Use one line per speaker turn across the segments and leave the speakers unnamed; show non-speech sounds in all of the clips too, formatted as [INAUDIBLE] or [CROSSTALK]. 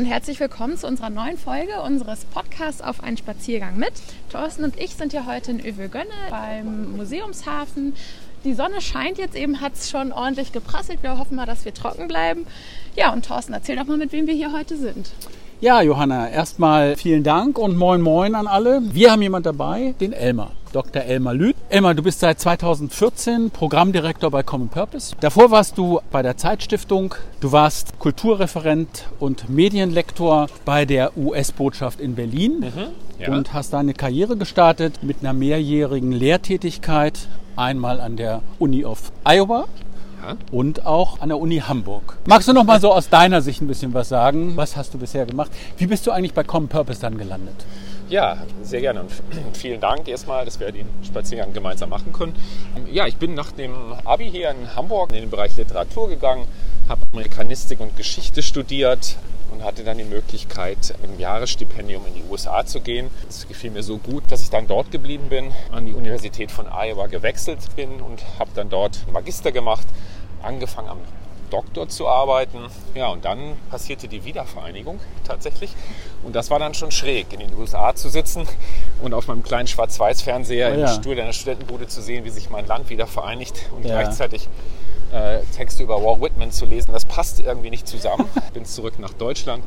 und herzlich willkommen zu unserer neuen Folge unseres Podcasts auf einen Spaziergang mit. Thorsten und ich sind ja heute in Övelgönne beim Museumshafen. Die Sonne scheint jetzt eben, hat es schon ordentlich geprasselt. Wir hoffen mal, dass wir trocken bleiben. Ja, und Thorsten, erzähl doch mal, mit wem wir hier heute sind.
Ja, Johanna, erstmal vielen Dank und moin moin an alle. Wir haben jemand dabei, den Elmar. Dr. Elmar Lüth. Elmar, du bist seit 2014 Programmdirektor bei Common Purpose. Davor warst du bei der Zeitstiftung, du warst Kulturreferent und Medienlektor bei der US-Botschaft in Berlin mhm, ja. und hast deine Karriere gestartet mit einer mehrjährigen Lehrtätigkeit, einmal an der Uni of Iowa und auch an der Uni Hamburg. Magst du noch mal so aus deiner Sicht ein bisschen was sagen? Was hast du bisher gemacht? Wie bist du eigentlich bei Common Purpose dann gelandet?
Ja, sehr gerne und [CLEARS THROAT] vielen Dank erstmal, dass wir den Spaziergang gemeinsam machen können. Ja, ich bin nach dem Abi hier in Hamburg in den Bereich Literatur gegangen, habe Amerikanistik und Geschichte studiert und hatte dann die Möglichkeit, mit einem Jahresstipendium in die USA zu gehen. Es gefiel mir so gut, dass ich dann dort geblieben bin, an die Universität von Iowa gewechselt bin und habe dann dort Magister gemacht, angefangen am Doktor zu arbeiten. Ja, und dann passierte die Wiedervereinigung tatsächlich. Und das war dann schon schräg, in den USA zu sitzen und auf meinem kleinen Schwarz-Weiß-Fernseher oh ja. im Stuhl einer Studentenbude zu sehen, wie sich mein Land wieder vereinigt und ja. gleichzeitig äh, Texte über Walt Whitman zu lesen. Das passt irgendwie nicht zusammen. [LAUGHS] Bin zurück nach Deutschland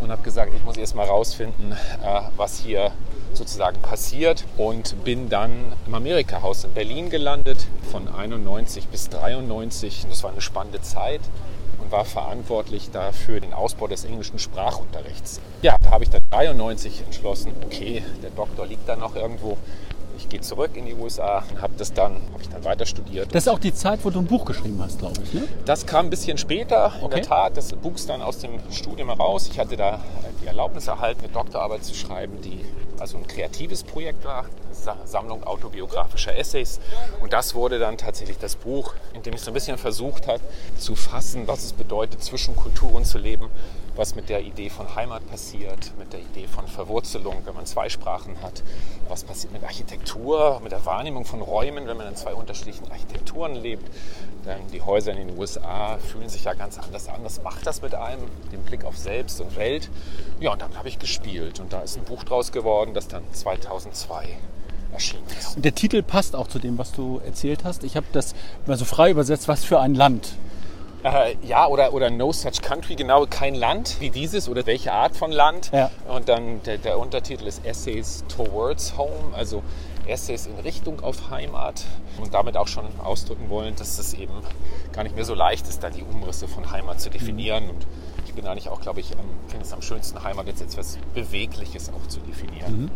und habe gesagt, ich muss erst mal rausfinden, äh, was hier sozusagen passiert und bin dann im Amerika-Haus in Berlin gelandet von 91 bis 93. Das war eine spannende Zeit und war verantwortlich dafür den Ausbau des englischen Sprachunterrichts. Ja, da habe ich dann 93 entschlossen, okay, der Doktor liegt da noch irgendwo. Ich gehe zurück in die USA und habe das dann, habe ich dann weiter studiert.
Das ist auch die Zeit, wo du ein Buch geschrieben hast, glaube ich, ne?
Das kam ein bisschen später, in okay. der Tat. Das Buch ist dann aus dem Studium heraus. Ich hatte da die Erlaubnis erhalten, eine Doktorarbeit zu schreiben, die also ein kreatives Projekt war, eine Sammlung autobiografischer Essays. Und das wurde dann tatsächlich das Buch, in dem ich so ein bisschen versucht habe zu fassen, was es bedeutet, zwischen Kulturen zu leben, was mit der Idee von Heimat passiert, mit der Idee von Verwurzelung, wenn man zwei Sprachen hat, was passiert mit Architektur, mit der Wahrnehmung von Räumen, wenn man in zwei unterschiedlichen Architekturen lebt. Denn die Häuser in den USA fühlen sich ja ganz anders an. Das macht das mit einem, den Blick auf Selbst und Welt. Ja, und dann habe ich gespielt und da ist ein Buch draus geworden, das dann 2002 erschienen.
Und der Titel passt auch zu dem, was du erzählt hast. Ich habe das mal so frei übersetzt, was für ein Land.
Äh, ja, oder, oder No Such Country, genau kein Land wie dieses oder welche Art von Land. Ja. Und dann der, der Untertitel ist Essays Towards Home, also Essays in Richtung auf Heimat und damit auch schon ausdrücken wollen, dass es eben gar nicht mehr so leicht ist, da die Umrisse von Heimat zu definieren. Mhm. Und ich bin eigentlich auch, glaube ich, finde es am schönsten, Heimat jetzt etwas Bewegliches auch zu definieren. Mhm.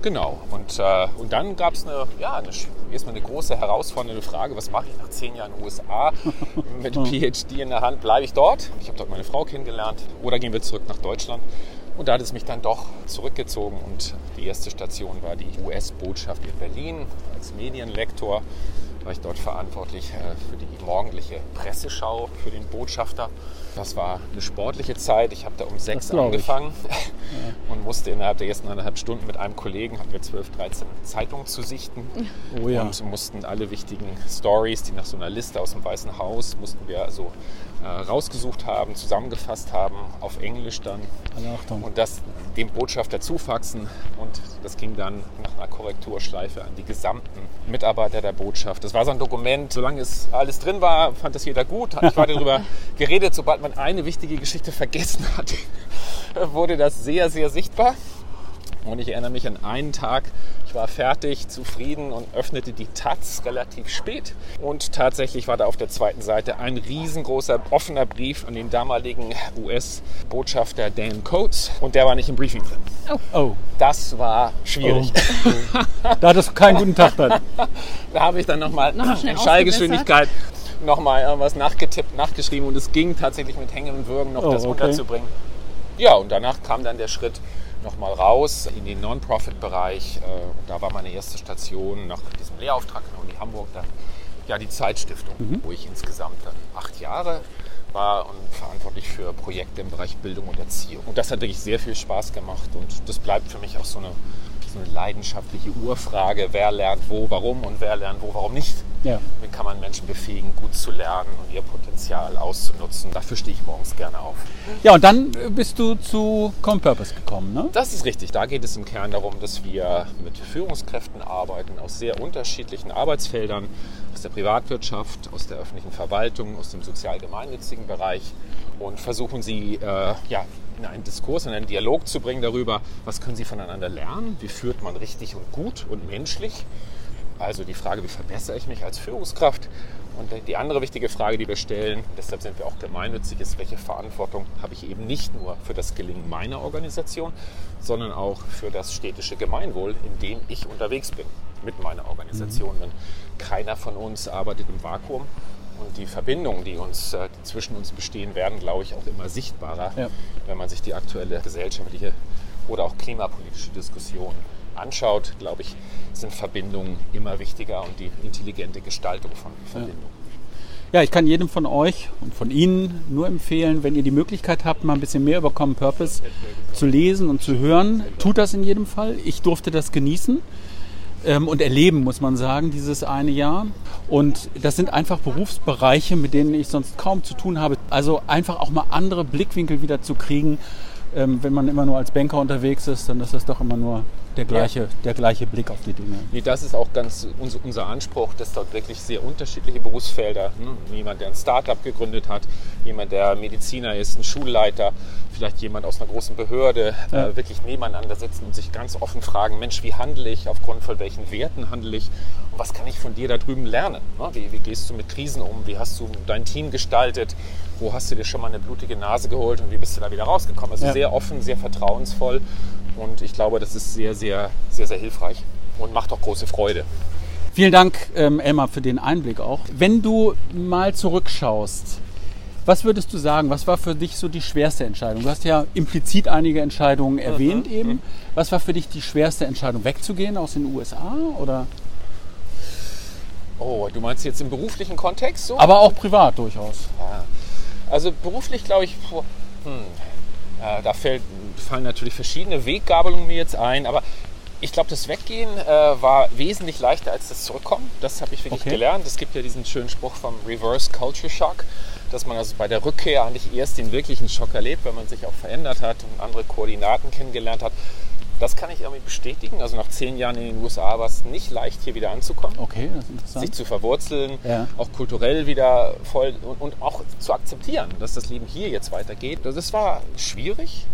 Genau. Und, äh, und dann gab es eine, ja, eine, erstmal eine große herausfordernde Frage, was mache ich nach zehn Jahren USA [LAUGHS] mit PhD in der Hand? Bleibe ich dort? Ich habe dort meine Frau kennengelernt. Oder gehen wir zurück nach Deutschland? Und da hat es mich dann doch zurückgezogen und die erste Station war die US-Botschaft in Berlin als Medienlektor. War ich dort verantwortlich äh, für die morgendliche Presseschau für den Botschafter. Das war eine sportliche Zeit. Ich habe da um sechs angefangen ja. [LAUGHS] und musste innerhalb der ersten eineinhalb Stunden mit einem Kollegen, hatten wir 12, 13 Zeitungen zu sichten oh ja. und mussten alle wichtigen Stories, die nach so einer Liste aus dem Weißen Haus, mussten wir also äh, rausgesucht haben, zusammengefasst haben, auf Englisch dann. Achtung. Und das dem Botschafter zufaxen. Und das ging dann nach einer Korrekturschleife an die gesamten Mitarbeiter der Botschaft. Das war so ein Dokument, solange es alles drin war, fand das jeder gut. Ich war [LAUGHS] darüber geredet, sobald man eine wichtige Geschichte vergessen hat, [LAUGHS] wurde das sehr, sehr sichtbar. Und ich erinnere mich an einen Tag, ich war fertig, zufrieden und öffnete die Taz relativ spät. Und tatsächlich war da auf der zweiten Seite ein riesengroßer offener Brief an den damaligen US-Botschafter Dan Coates. Und der war nicht im Briefing drin. Oh. oh. Das war schwierig.
Oh. [LAUGHS] da hattest du keinen guten Tag dann.
da habe ich dann nochmal noch in Schallgeschwindigkeit nochmal irgendwas nachgetippt, nachgeschrieben und es ging tatsächlich mit Hängen und Würgen noch oh, das okay. unterzubringen. Ja, und danach kam dann der Schritt, nochmal raus in den Non-Profit-Bereich. Äh, da war meine erste Station nach diesem Lehrauftrag in der Uni Hamburg dann ja die Zeitstiftung, mhm. wo ich insgesamt dann acht Jahre war und verantwortlich für Projekte im Bereich Bildung und Erziehung. Und das hat wirklich sehr viel Spaß gemacht und das bleibt für mich auch so eine, so eine leidenschaftliche Urfrage, wer lernt wo, warum und wer lernt wo, warum nicht. Ja. Wie kann man Menschen befähigen, gut zu lernen und ihr Potenzial auszunutzen? Dafür stehe ich morgens gerne auf.
Ja, und dann bist du zu Com Purpose gekommen, ne?
Das ist richtig. Da geht es im Kern darum, dass wir mit Führungskräften arbeiten aus sehr unterschiedlichen Arbeitsfeldern, aus der Privatwirtschaft, aus der öffentlichen Verwaltung, aus dem sozial-gemeinnützigen Bereich und versuchen sie äh, ja, in einen Diskurs, in einen Dialog zu bringen darüber, was können sie voneinander lernen, wie führt man richtig und gut und menschlich. Also die Frage, wie verbessere ich mich als Führungskraft? Und die andere wichtige Frage, die wir stellen, deshalb sind wir auch gemeinnützig, ist, welche Verantwortung habe ich eben nicht nur für das Gelingen meiner Organisation, sondern auch für das städtische Gemeinwohl, in dem ich unterwegs bin mit meiner Organisation. Mhm. Denn keiner von uns arbeitet im Vakuum und die Verbindungen, die, uns, äh, die zwischen uns bestehen, werden, glaube ich, auch immer sichtbarer, ja. wenn man sich die aktuelle gesellschaftliche oder auch klimapolitische Diskussion anschaut, glaube ich, sind Verbindungen immer wichtiger und die intelligente Gestaltung von Verbindungen.
Ja. ja, ich kann jedem von euch und von Ihnen nur empfehlen, wenn ihr die Möglichkeit habt, mal ein bisschen mehr über Common Purpose zu lesen und zu hören, tut das in jedem Fall. Ich durfte das genießen ähm, und erleben, muss man sagen, dieses eine Jahr. Und das sind einfach Berufsbereiche, mit denen ich sonst kaum zu tun habe. Also einfach auch mal andere Blickwinkel wieder zu kriegen. Ähm, wenn man immer nur als Banker unterwegs ist, dann ist das doch immer nur der gleiche, ja. der gleiche Blick auf die Dinge.
Nee, das ist auch ganz unser, unser Anspruch, dass dort wirklich sehr unterschiedliche Berufsfelder, hm, jemand, der ein Startup gegründet hat, jemand, der Mediziner ist, ein Schulleiter, vielleicht jemand aus einer großen Behörde, äh, ja. äh, wirklich nebeneinander sitzen und sich ganz offen fragen, Mensch, wie handle ich, aufgrund von welchen Werten handle ich und was kann ich von dir da drüben lernen? Ne? Wie, wie gehst du mit Krisen um? Wie hast du dein Team gestaltet? Wo hast du dir schon mal eine blutige Nase geholt und wie bist du da wieder rausgekommen? Also ja. sehr offen, sehr vertrauensvoll und ich glaube, das ist sehr, sehr, sehr, sehr hilfreich und macht auch große Freude.
Vielen Dank, ähm, Elmar, für den Einblick auch. Wenn du mal zurückschaust, was würdest du sagen, was war für dich so die schwerste Entscheidung? Du hast ja implizit einige Entscheidungen erwähnt mhm. eben. Was war für dich die schwerste Entscheidung, wegzugehen aus den USA oder?
Oh, du meinst jetzt im beruflichen Kontext so?
Aber auch privat durchaus.
Ja. Also beruflich glaube ich, hm, äh, da fällt, fallen natürlich verschiedene Weggabelungen mir jetzt ein, aber ich glaube, das Weggehen äh, war wesentlich leichter als das Zurückkommen. Das habe ich wirklich okay. gelernt. Es gibt ja diesen schönen Spruch vom Reverse Culture Shock, dass man also bei der Rückkehr eigentlich erst den wirklichen Schock erlebt, wenn man sich auch verändert hat und andere Koordinaten kennengelernt hat. Das kann ich irgendwie bestätigen. Also nach zehn Jahren in den USA war es nicht leicht, hier wieder anzukommen.
Okay, das ist interessant.
Sich zu verwurzeln, ja. auch kulturell wieder voll und, und, auch zu akzeptieren, dass das Leben hier jetzt weitergeht. Das war schwierig.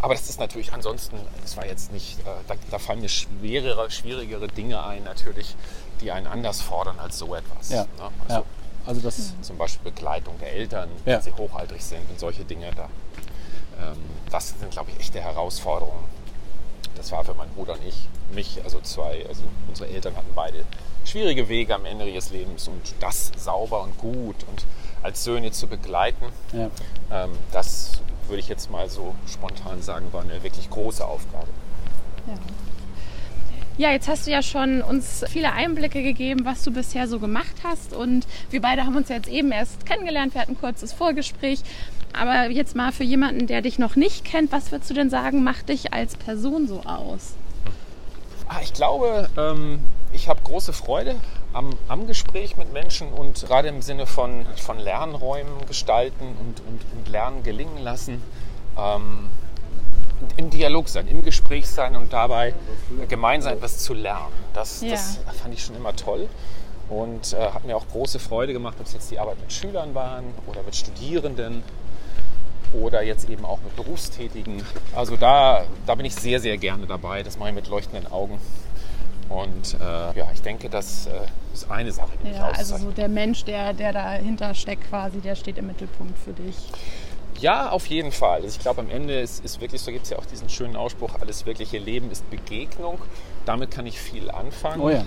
Aber das ist natürlich ansonsten, das war jetzt nicht, äh, da, da, fallen mir schwerere, schwierigere Dinge ein, natürlich, die einen anders fordern als so etwas.
Ja. Ne? Also, ja. also das
zum Beispiel Begleitung der Eltern, wenn sie hochaltrig sind und solche Dinge da. Ähm, das sind, glaube ich, echte Herausforderungen das war für meinen Bruder und ich, mich, also zwei, also unsere Eltern hatten beide schwierige Wege am Ende ihres Lebens und das sauber und gut und als Söhne zu begleiten, ja. ähm, das würde ich jetzt mal so spontan sagen, war eine wirklich große Aufgabe.
Ja. Ja, jetzt hast du ja schon uns viele Einblicke gegeben, was du bisher so gemacht hast. Und wir beide haben uns ja jetzt eben erst kennengelernt. Wir hatten ein kurzes Vorgespräch. Aber jetzt mal für jemanden, der dich noch nicht kennt, was würdest du denn sagen, macht dich als Person so aus?
Ah, ich glaube, ähm, ich habe große Freude am, am, Gespräch mit Menschen und gerade im Sinne von, von Lernräumen gestalten und, und, und Lernen gelingen lassen. Ähm, im Dialog sein, im Gespräch sein und dabei gemeinsam etwas zu lernen. Das, ja. das fand ich schon immer toll und äh, hat mir auch große Freude gemacht, ob es jetzt die Arbeit mit Schülern waren oder mit Studierenden oder jetzt eben auch mit Berufstätigen. Also da, da bin ich sehr, sehr gerne dabei. Das mache ich mit leuchtenden Augen. Und äh, ja, ich denke, das äh, ist eine Sache,
die ja, mich Also so der Mensch, der, der dahinter steckt quasi, der steht im Mittelpunkt für dich.
Ja, auf jeden Fall. Also ich glaube, am Ende ist, ist wirklich, so gibt es ja auch diesen schönen Ausspruch, alles wirkliche Leben ist Begegnung. Damit kann ich viel anfangen.
Oh ja,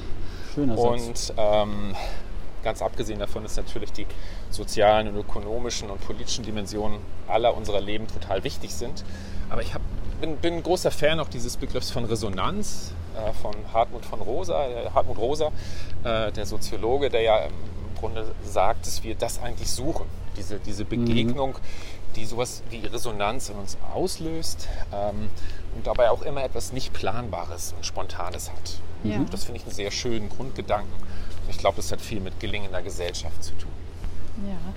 schöner
Satz. Und ähm, ganz abgesehen davon ist natürlich die sozialen und ökonomischen und politischen Dimensionen aller unserer Leben total wichtig sind. Aber ich hab, bin, bin ein großer Fan auch dieses Begriffs von Resonanz äh, von Hartmut von Rosa, äh, Hartmut Rosa, äh, der Soziologe, der ja im Grunde sagt, dass wir das eigentlich suchen, diese, diese mhm. Begegnung, mhm die sowas wie Resonanz in uns auslöst ähm, und dabei auch immer etwas nicht Planbares und Spontanes hat. Ja. Das finde ich einen sehr schönen Grundgedanken. Ich glaube, das hat viel mit gelingender Gesellschaft zu tun.
Ja,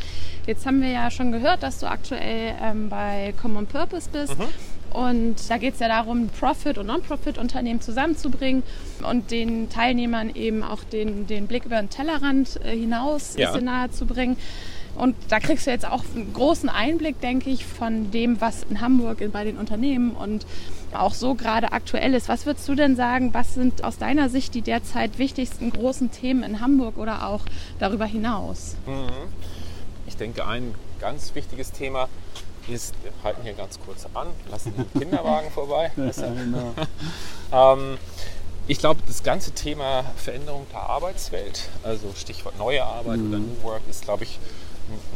jetzt haben wir ja schon gehört, dass du aktuell ähm, bei Common Purpose bist. Mhm. Und da geht es ja darum, Profit- und Non-Profit-Unternehmen zusammenzubringen und den Teilnehmern eben auch den, den Blick über den Tellerrand äh, hinaus ja. nahe zu bringen. Und da kriegst du jetzt auch einen großen Einblick, denke ich, von dem, was in Hamburg bei den Unternehmen und auch so gerade aktuell ist. Was würdest du denn sagen, was sind aus deiner Sicht die derzeit wichtigsten großen Themen in Hamburg oder auch darüber hinaus? Mhm.
Ich denke, ein ganz wichtiges Thema ist, wir halten hier ganz kurz an, lassen den Kinderwagen [LAUGHS] vorbei. Ja, genau. [LAUGHS] ähm, ich glaube, das ganze Thema Veränderung der Arbeitswelt, also Stichwort neue Arbeit mhm. oder New Work, ist, glaube ich,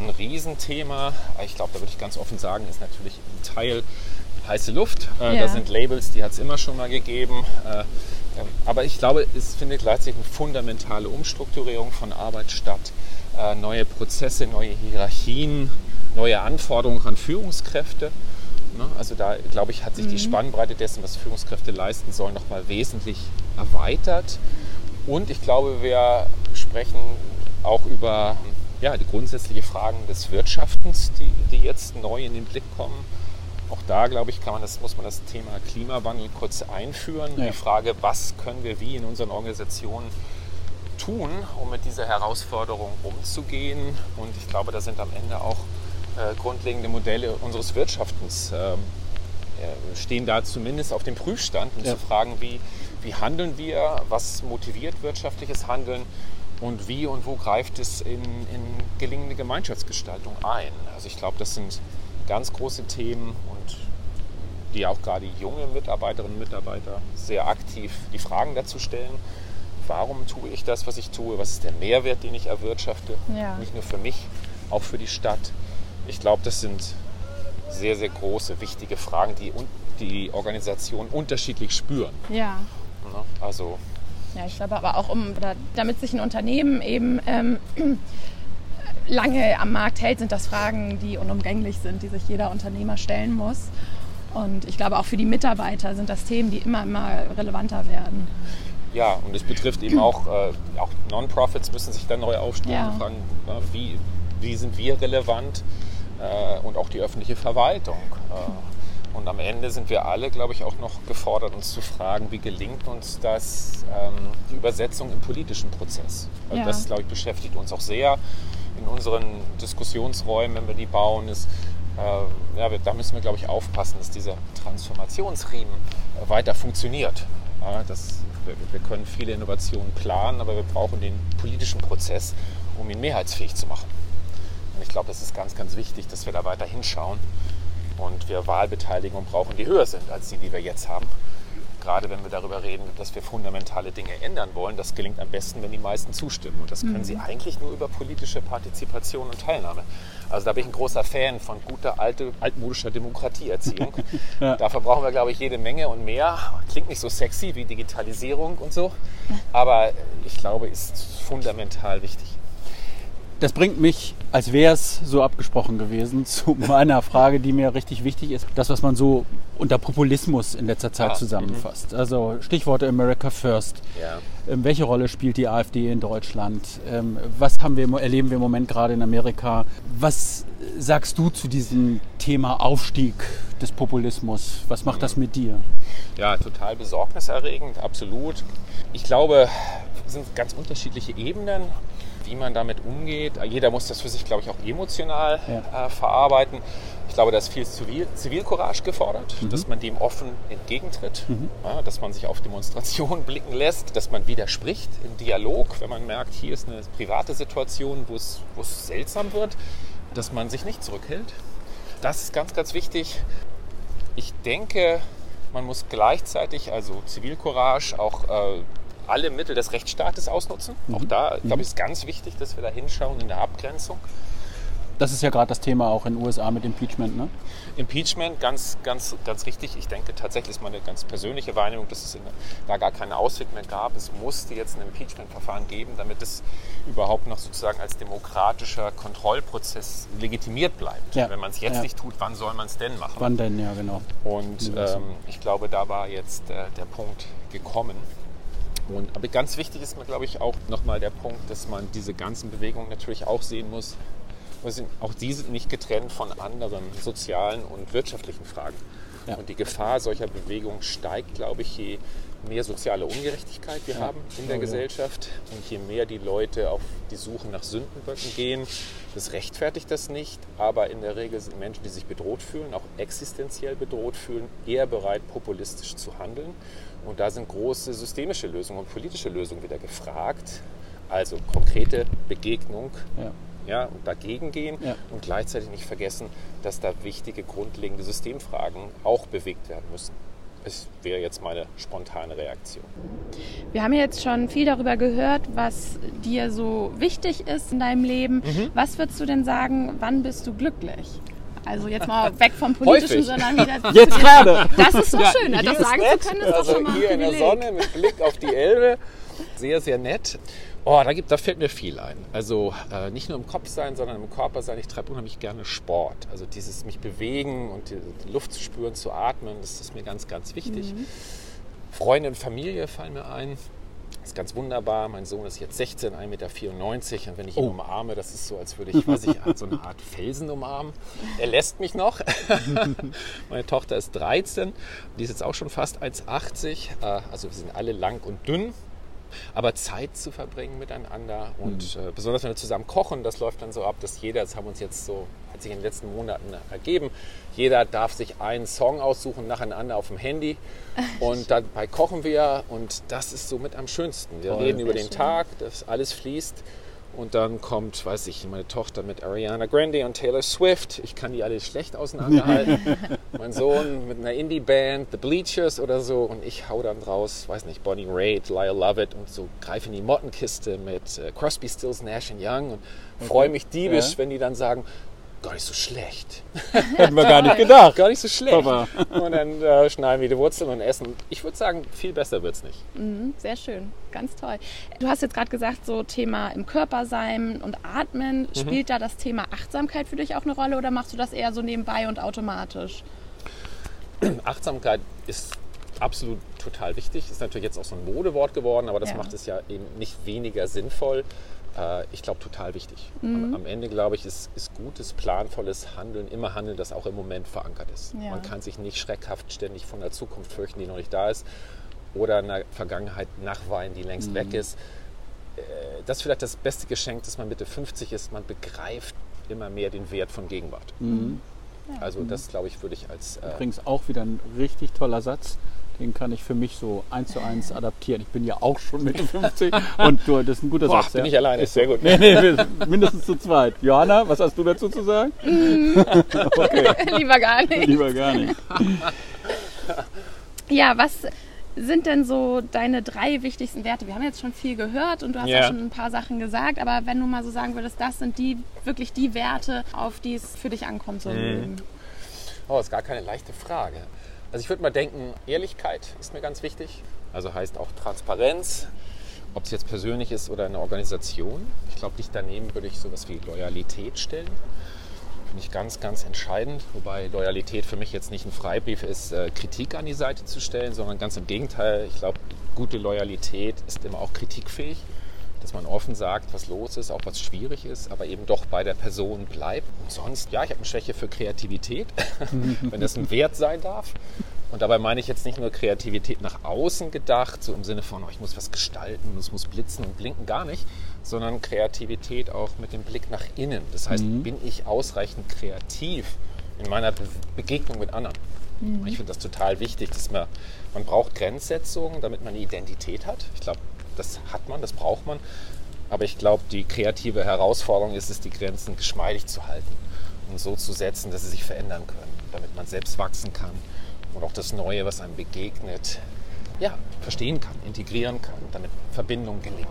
ein, Riesenthema. Ich glaube, da würde ich ganz offen sagen, ist natürlich ein Teil heiße Luft. Äh, ja. Da sind Labels, die hat es immer schon mal gegeben. Äh, aber ich glaube, es findet gleichzeitig eine fundamentale Umstrukturierung von Arbeit statt. Äh, neue Prozesse, neue Hierarchien, neue Anforderungen an Führungskräfte. Ne? Also da, glaube ich, hat sich mhm. die Spannbreite dessen, was Führungskräfte leisten sollen, nochmal wesentlich erweitert. Und ich glaube, wir sprechen auch über ja, die grundsätzlichen Fragen des Wirtschaftens, die, die jetzt neu in den Blick kommen. Auch da, glaube ich, kann man das, muss man das Thema Klimawandel kurz einführen. Ja. Die Frage, was können wir wie in unseren Organisationen tun, um mit dieser Herausforderung umzugehen. Und ich glaube, da sind am Ende auch äh, grundlegende Modelle unseres Wirtschaftens ähm, äh, stehen da zumindest auf dem Prüfstand, um ja. zu fragen, wie, wie handeln wir, was motiviert wirtschaftliches Handeln und wie und wo greift es in, in gelingende Gemeinschaftsgestaltung ein. Also ich glaube, das sind ganz große Themen und die auch gerade junge Mitarbeiterinnen und Mitarbeiter sehr aktiv die Fragen dazu stellen. Warum tue ich das, was ich tue? Was ist der Mehrwert, den ich erwirtschafte? Ja. Nicht nur für mich, auch für die Stadt ich glaube, das sind sehr, sehr große, wichtige Fragen, die die Organisation unterschiedlich spüren.
Ja.
Ne? Also.
Ja, ich glaube aber auch, um, damit sich ein Unternehmen eben ähm, [CLEARS THROAT] lange am Markt hält, sind das Fragen, die unumgänglich sind, die sich jeder Unternehmer stellen muss. Und ich glaube, auch für die Mitarbeiter sind das Themen, die immer, immer relevanter werden.
Ja, und es betrifft eben auch, äh, auch Non-Profits müssen sich dann neu aufstellen ja. und fragen, wie, wie sind wir relevant? äh, und auch die öffentliche Verwaltung. Äh, und am Ende sind wir alle, glaube ich, auch noch gefordert, uns zu fragen, wie gelingt uns das, ähm, die Übersetzung im politischen Prozess. Also ja. Das, glaube ich, beschäftigt uns auch sehr in unseren Diskussionsräumen, wenn wir die bauen. Ist, äh, ja, da müssen wir, glaube ich, aufpassen, dass dieser Transformationsriemen äh, weiter funktioniert. Ja, das, wir, wir können viele Innovationen planen, aber wir brauchen den politischen Prozess, um ihn mehrheitsfähig zu machen. Und ich glaube, das ist ganz, ganz wichtig, dass wir da weiter hinschauen und wir Wahlbeteiligung brauchen, die höher sind als die, die wir jetzt haben. Gerade wenn wir darüber reden, dass wir fundamentale Dinge ändern wollen, das gelingt am besten, wenn die meisten zustimmen. Und das können mhm. sie eigentlich nur über politische Partizipation und Teilnahme. Also da bin ich ein großer Fan von guter, alte, altmodischer Demokratieerziehung. [LAUGHS] ja. Dafür brauchen wir, glaube ich, jede Menge und mehr. Klingt nicht so sexy wie Digitalisierung und so, aber ich glaube, ist fundamental wichtig.
Das bringt mich, als wäre es so abgesprochen gewesen, [LAUGHS] zu meiner Frage, die mir richtig wichtig ist. Das, was man so unter Populismus in letzter Zeit ah, zusammenfasst. Mhm. Also Stichworte America First. Ja. Ähm, welche Rolle spielt die AfD in Deutschland? Ähm, was haben wir, erleben wir im Moment gerade in Amerika? Was sagst du zu diesem Thema Aufstieg des Populismus? Was macht mhm. das mit dir?
Ja, total besorgniserregend, absolut. Ich glaube, es sind ganz unterschiedliche Ebenen wie man damit umgeht. Jeder muss das für sich, glaube ich, auch emotional ja. äh, verarbeiten. Ich glaube, da ist viel Zivil Zivilcourage gefordert, mhm. dass man dem offen entgegentritt, mhm. ja, dass man sich auf Demonstrationen [LAUGHS] blicken lässt, dass man widerspricht im Dialog, wenn man merkt, hier ist eine private Situation, wo es, seltsam wird, dass man sich nicht zurückhält. Das ist ganz, ganz wichtig. Ich denke, man muss gleichzeitig, also Zivilcourage, auch äh, alle Mittel des Rechtsstaates ausnutzen. Mhm. Auch da, glaube ich, ist ganz wichtig, dass wir da hinschauen in der Abgrenzung.
Das ist ja gerade das Thema auch in den USA mit Impeachment, ne?
Impeachment, ganz, ganz, ganz richtig. Ich denke tatsächlich ist meine ganz persönliche Wahrnehmung, dass es da gar keinen Ausweg mehr gab. Es musste jetzt ein Impeachment-Verfahren geben, damit es überhaupt noch sozusagen als demokratischer Kontrollprozess legitimiert bleibt. Ja. Wenn man es jetzt ja. nicht tut, wann soll man es denn machen?
Wann denn, ja, genau.
Und ähm, ich glaube, da war jetzt äh, der Punkt gekommen. Und, aber ganz wichtig ist mir, glaube ich, auch nochmal der Punkt, dass man diese ganzen Bewegungen natürlich auch sehen muss. Auch die sind nicht getrennt von anderen sozialen und wirtschaftlichen Fragen. Ja. Und die Gefahr solcher Bewegungen steigt, glaube ich, je mehr soziale Ungerechtigkeit wir ja. haben in der oh, Gesellschaft und je mehr die Leute auf die Suche nach Sündenböcken gehen, das rechtfertigt das nicht, aber in der Regel sind Menschen, die sich bedroht fühlen, auch existenziell bedroht fühlen, eher bereit, populistisch zu handeln. Und da sind große systemische Lösungen und politische Lösungen wieder gefragt. Also konkrete Begegnung ja ja, und dagegen gehen ja. und gleichzeitig nicht vergessen, dass da wichtige grundlegende Systemfragen auch bewegt werden müssen. Das wäre jetzt meine spontane Reaktion.
Wir haben jetzt schon viel darüber gehört, was dir so wichtig ist in deinem Leben. Mhm. Was würdest du denn sagen, wann bist du glücklich? Also jetzt mal weg vom Politischen, sondern wieder. [LAUGHS]
Jetzt gerade.
Das ist so ja, schön, das sagen nett. zu können, ist
also
doch schon mal
hier in der Sonne mit Blick auf die Elbe. Sehr, sehr nett. Oh, da, gibt, da fällt mir viel ein. Also äh, nicht nur im Kopf sein, sondern im Körper sein. Ich treibe unheimlich gerne Sport. Also dieses mich bewegen und die, die Luft zu spüren, zu atmen, das ist mir ganz, ganz wichtig. Mhm. Freunde und Familie fallen mir ein. Das ist ganz wunderbar. Mein Sohn ist jetzt 16, 1,94 Meter. Und wenn ich ihn oh. umarme, das ist so, als würde ich, weiß ich, so eine Art Felsen umarmen. Er lässt mich noch. [LAUGHS] Meine Tochter ist 13. Die ist jetzt auch schon fast 1,80. Äh, also wir sind alle lang und dünn aber Zeit zu verbringen miteinander und mhm. äh, besonders wenn wir zusammen kochen, das läuft dann so ab, dass jeder, das haben uns jetzt so, hat sich in den letzten Monaten ergeben, jeder darf sich einen Song aussuchen nacheinander auf dem Handy [LAUGHS] und dabei kochen wir und das ist so mit am schönsten. Wir Voll. reden über den schön. Tag, dass alles fließt und dann kommt, weiß ich, meine Tochter mit Ariana Grande und Taylor Swift. Ich kann die alle schlecht [LAUGHS] auseinanderhalten. Mein Sohn mit einer Indie-Band, The Bleachers oder so. Und ich hau dann draus, weiß nicht, Bonnie Raitt, Lyle Lovett und so greife in die Mottenkiste mit äh, Crosby, Stills, Nash Young und okay. freue mich diebisch, ja. wenn die dann sagen, gar nicht so schlecht. [LAUGHS]
Hätten wir gar nicht gedacht.
gar nicht so schlecht. Papa. Und dann äh, schneiden wir die Wurzeln und essen. Ich würde sagen, viel besser wird es nicht.
Mhm, sehr schön, ganz toll. Du hast jetzt gerade gesagt, so Thema im Körper sein und atmen. Mhm. Spielt da das Thema Achtsamkeit für dich auch eine Rolle oder machst du das eher so nebenbei und automatisch? [CLEARS THROAT]
Achtsamkeit ist absolut total wichtig. Ist natürlich jetzt auch so ein Modewort geworden, aber das ja. macht es ja eben nicht weniger sinnvoll äh, ich glaube, total wichtig. Mhm. Am, am, Ende, glaube ich, ist, ist gutes, planvolles Handeln immer Handeln, das auch im Moment verankert ist. Ja. Man kann sich nicht schreckhaft ständig von der Zukunft fürchten, die noch nicht da ist, oder einer Vergangenheit nachweinen, die längst mhm. weg ist. Äh, das ist vielleicht das beste Geschenk, dass man Mitte 50 ist. Man begreift immer mehr den Wert von Gegenwart. Mhm. Also das, glaube ich, würde ich als...
Äh, Übrigens auch wieder ein richtig toller Satz. Den kann ich für mich so eins zu eins adaptieren. Ich bin ja auch schon Mitte [LAUGHS] 50 und du, das ist ein guter
Boah,
Satz.
bin ja? ich alleine, ist sehr gut.
Nee, nee, mindestens zu zweit. Johanna, was hast du dazu zu sagen?
okay. [LAUGHS] [LAUGHS] Lieber gar nicht.
Lieber gar nicht.
Ja, was sind denn so deine drei wichtigsten Werte? Wir haben jetzt schon viel gehört und du hast ja. auch schon ein paar Sachen gesagt, aber wenn du mal so sagen würdest, das sind die wirklich die Werte, auf die es für dich ankommt, so mhm.
Oh, ist gar keine leichte Frage. Also ich würde mal denken, Ehrlichkeit ist mir ganz wichtig. Also heißt auch Transparenz, ob es jetzt persönlich ist oder eine Organisation. Ich glaube, nicht daneben würde ich sowas wie Loyalität stellen. Finde ich ganz, ganz entscheidend. Wobei Loyalität für mich jetzt nicht ein Freibrief ist, äh, Kritik an die Seite zu stellen, sondern ganz im Gegenteil. Ich glaube, gute Loyalität ist immer auch kritikfähig dass man offen sagt, was los ist, auch was schwierig ist, aber eben doch bei der Person bleibt. Und sonst, ja, ich habe eine Schwäche für Kreativität, [LAUGHS] wenn das ein Wert sein darf. Und dabei meine ich jetzt nicht nur Kreativität nach außen gedacht, so im Sinne von, oh, ich muss was gestalten, es muss blitzen und blinken, gar nicht, sondern Kreativität auch mit dem Blick nach innen. Das heißt, mhm. bin ich ausreichend kreativ in meiner Be Begegnung mit anderen? Mhm. Ich finde das total wichtig, dass man, man braucht Grenzsetzungen, damit man eine Identität hat. Ich glaube, das hat man, das braucht man. Aber ich glaube, die kreative Herausforderung ist es, die Grenzen geschmeidig zu halten und so zu setzen, dass sie sich verändern können, damit man selbst wachsen kann und auch das Neue, was einem begegnet, ja, verstehen kann, integrieren kann, damit Verbindungen gelingen.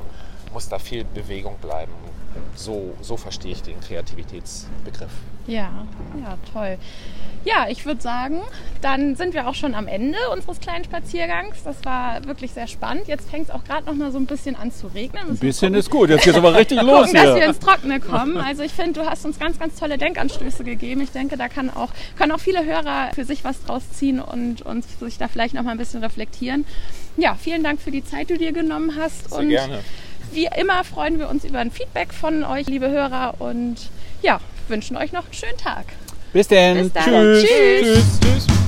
Muss da viel Bewegung bleiben. So, so verstehe ich den Kreativitätsbegriff.
Ja, ja, toll. Ja, ich würde sagen, dann sind wir auch schon am Ende unseres kleinen Spaziergangs. Das war wirklich sehr spannend. Jetzt fängt es auch gerade noch mal so ein bisschen an zu regnen.
Ein bisschen ist gut. Jetzt geht es aber richtig [LAUGHS] los gucken, hier.
dass wir ins Trockene kommen. Also ich finde, du hast uns ganz, ganz tolle Denkanstöße gegeben. Ich denke, da kann auch, können auch viele Hörer für sich was draus ziehen und, und sich da vielleicht noch mal ein bisschen reflektieren. ja, vielen Dank für die Zeit, die du dir genommen hast.
Sehr
und
gerne.
Wie immer freuen wir uns über ein Feedback von euch, liebe Hörer. Und ja, wünschen euch noch einen schönen Tag.
Bis denn.
Bis dann.
Tschüss.
Tschüss.
Tschüss. Tschüss.